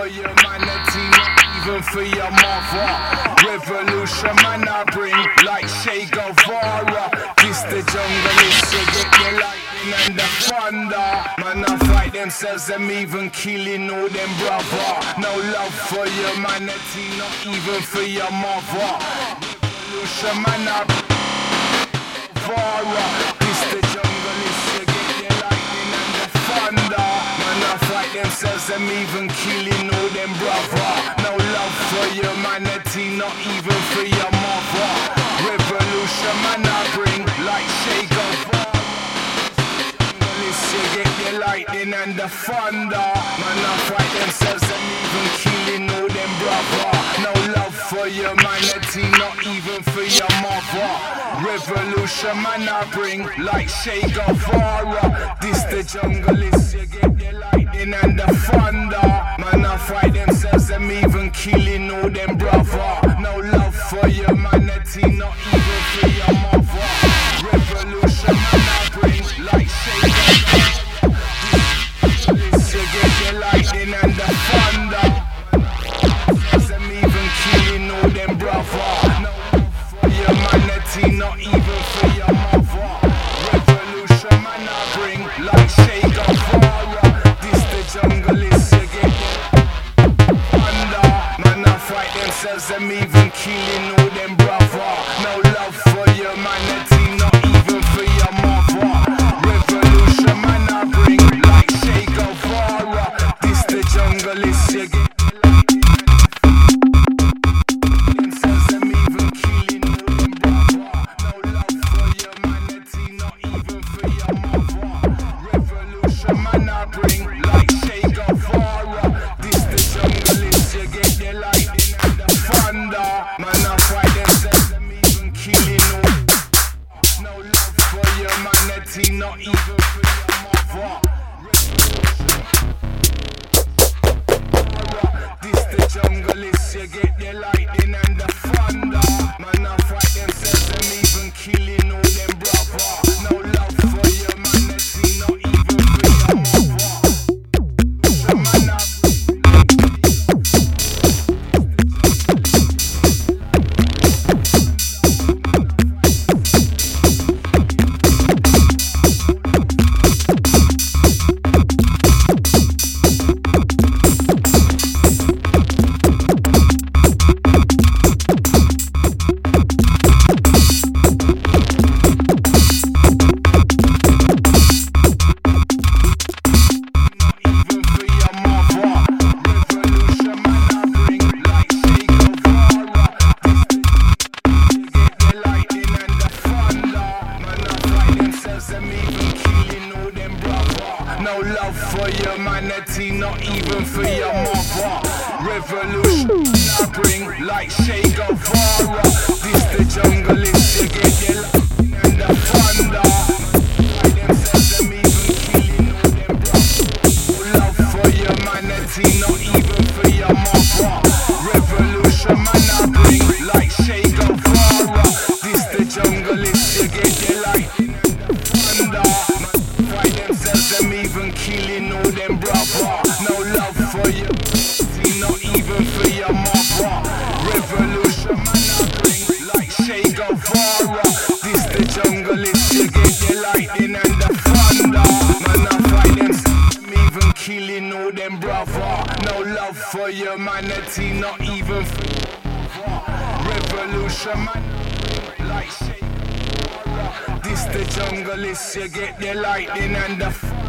for humanity, not even for your mother. Revolution, man, I bring like Che Guevara. This the jungle, it's to get your lightning and the thunder. Man, I fight themselves, them even killing all them brother. No love for humanity, not even for your mother. Revolution, man, I bring Guevara. I'm even killing all them brother. No love for humanity, not even for your mother. Revolution man I bring like shake of Listen, get the lightning and the thunder. Man I fight themselves, I'm even killing all them brother. No love for your humanity, not even for your mother. Revolution man I bring, like Che Guevara. This the jungle is, you get the lightning and the thunder. Man I fight themselves, them even killing all them brother. No love for your humanity, not even for your mother. Is you get the lightning and the thunder. Man, I fight them even killing all them brother. No love for humanity, No love for humanity, not even for your mother. Revolution, I bring like Che Guevara. This the jungle, is lightning and the thunder. Not even for your mother. Revolution, I bring like Che Guevara. This the jungle, is you get fight themselves, them even killing all them brother. No love for you, not even for your mother. Revolution, man, like Che. This the jungle, is you get the lightning and the thunder. Man, I fight them, them even killing all them brother. No love for humanity, not even for your mother. Revolution, man, like Che. This the jungle, is you get the lightning and the thunder.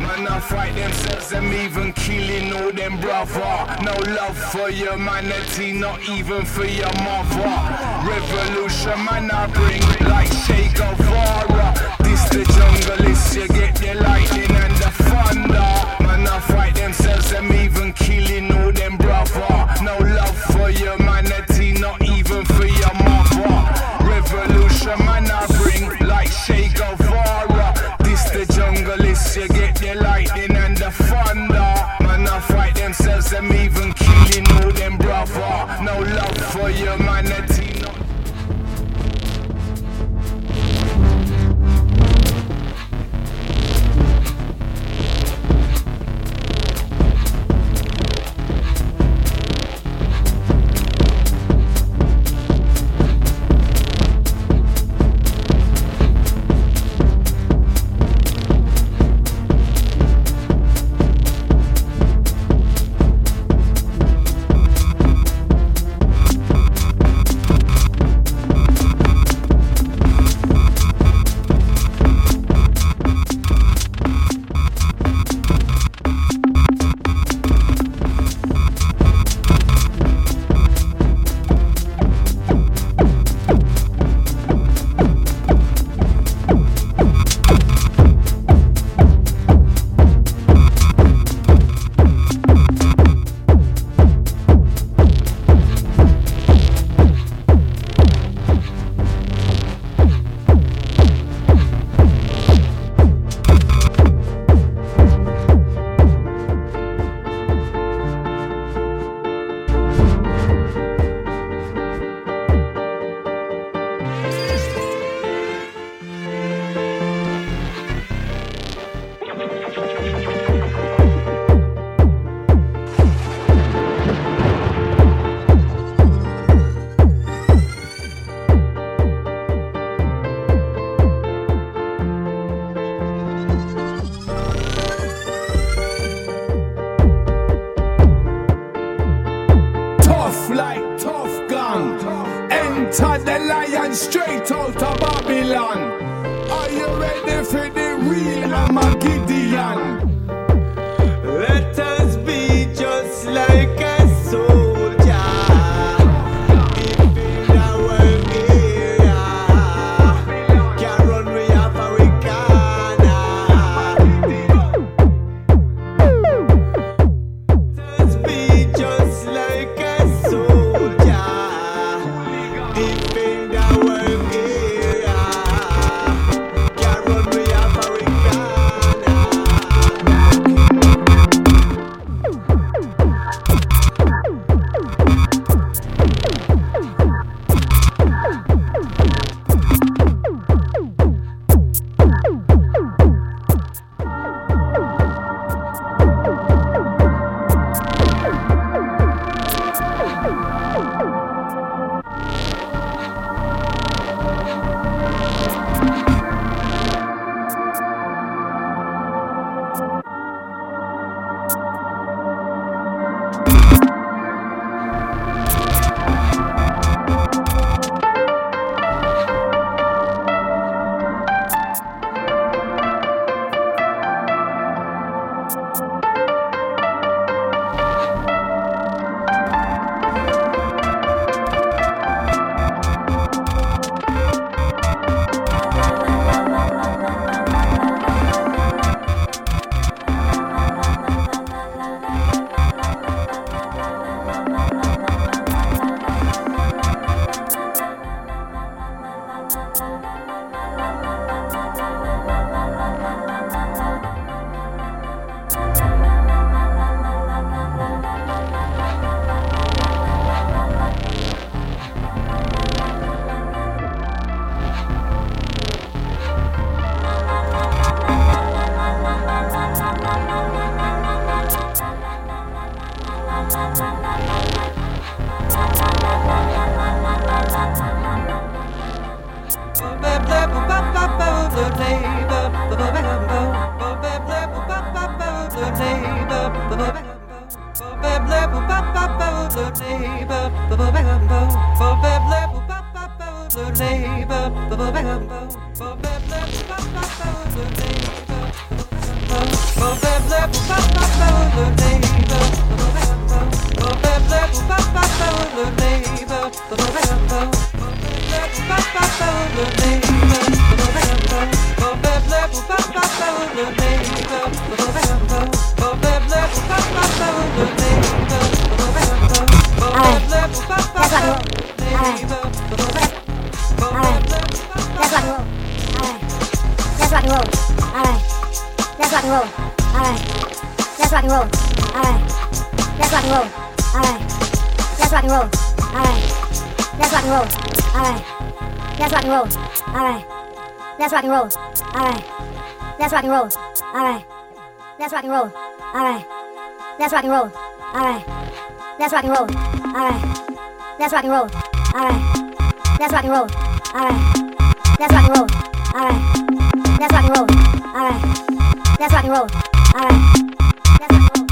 Man, I fight themselves, them even killing all them brother. No love for humanity, not even for your mother. Revolution, man, I bring like Che Guevara. This the jungle, is you get the lightning and the thunder. Man, I fight themselves, them even killing Mm-hmm. Baby and roll. Alright. Let's rock and roll. Alright. Let's rock and roll. Alright. Let's rock and roll. Alright. Let's rock and roll. Alright. Let's rock and roll. Alright. Let's rock and roll. Alright. Let's rock and roll. Alright. Let's rock and roll. Alright. Let's rock and roll. Alright. Let's rock and roll. Alright. Let's rock and roll. Alright. Let's rock and roll. Alright. Let's rock and roll. Alright. Let's rock and roll. Alright. Let's rock and roll. Alright. Let's rock and roll.